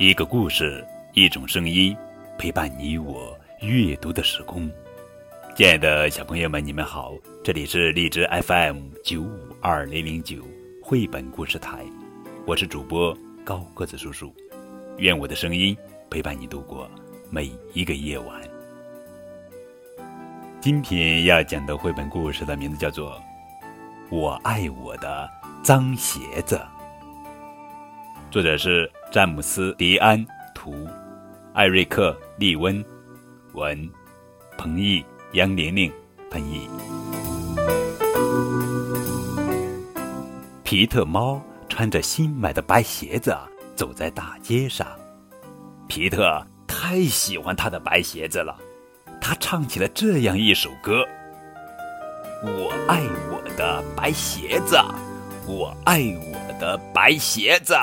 一个故事，一种声音，陪伴你我阅读的时空。亲爱的小朋友们，你们好，这里是荔枝 FM 九五二零零九绘本故事台，我是主播高个子叔叔。愿我的声音陪伴你度过每一个夜晚。今天要讲的绘本故事的名字叫做《我爱我的脏鞋子》，作者是詹姆斯·迪安，图，艾瑞克·利温，文，彭毅、杨玲玲翻译。皮特猫穿着新买的白鞋子走在大街上，皮特太喜欢他的白鞋子了。他唱起了这样一首歌：“我爱我的白鞋子，我爱我的白鞋子，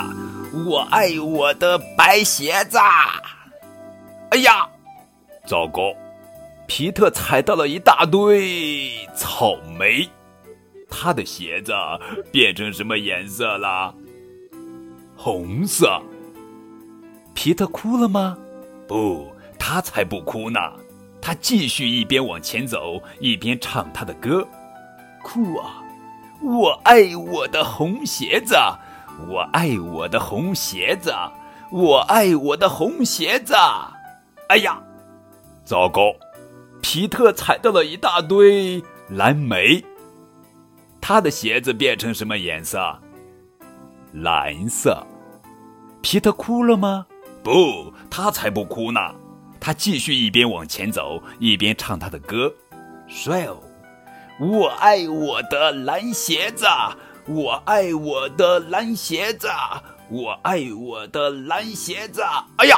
我爱我的白鞋子。”哎呀，糟糕！皮特踩到了一大堆草莓，他的鞋子变成什么颜色了？红色。皮特哭了吗？不，他才不哭呢。他继续一边往前走，一边唱他的歌。哭啊！我爱我的红鞋子，我爱我的红鞋子，我爱我的红鞋子。哎呀，糟糕！皮特踩到了一大堆蓝莓。他的鞋子变成什么颜色？蓝色。皮特哭了吗？不，他才不哭呢。他继续一边往前走，一边唱他的歌。帅哦！我爱我的蓝鞋子，我爱我的蓝鞋子，我爱我的蓝鞋子。哎呀，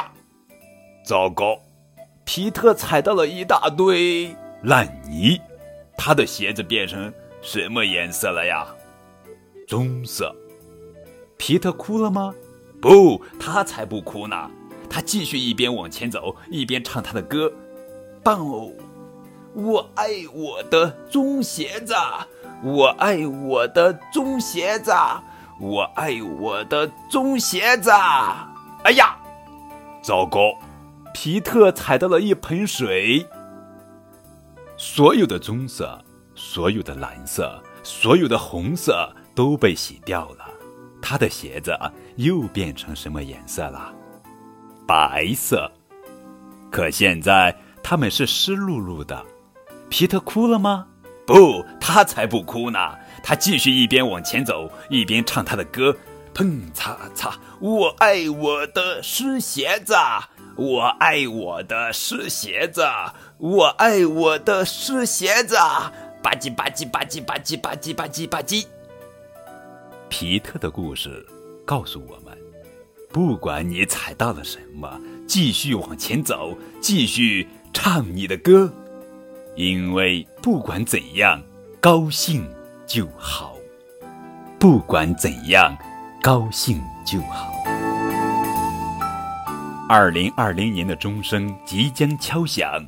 糟糕！皮特踩到了一大堆烂泥，他的鞋子变成什么颜色了呀？棕色。皮特哭了吗？不，他才不哭呢。他继续一边往前走，一边唱他的歌。棒哦！我爱我的棕鞋子，我爱我的棕鞋子，我爱我的棕鞋子。哎呀，糟糕！皮特踩到了一盆水，所有的棕色、所有的蓝色、所有的红色都被洗掉了。他的鞋子又变成什么颜色了？白色，可现在他们是湿漉漉的。皮特哭了吗？不，他才不哭呢。他继续一边往前走，一边唱他的歌。砰擦擦，我爱我的湿鞋子，我爱我的湿鞋子，我爱我的湿鞋子。吧唧吧唧吧唧吧唧吧唧吧唧吧唧。皮特的故事告诉我们。不管你踩到了什么，继续往前走，继续唱你的歌，因为不管怎样，高兴就好。不管怎样，高兴就好。二零二零年的钟声即将敲响，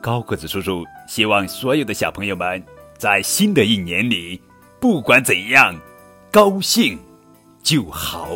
高个子叔叔希望所有的小朋友们在新的一年里，不管怎样，高兴就好。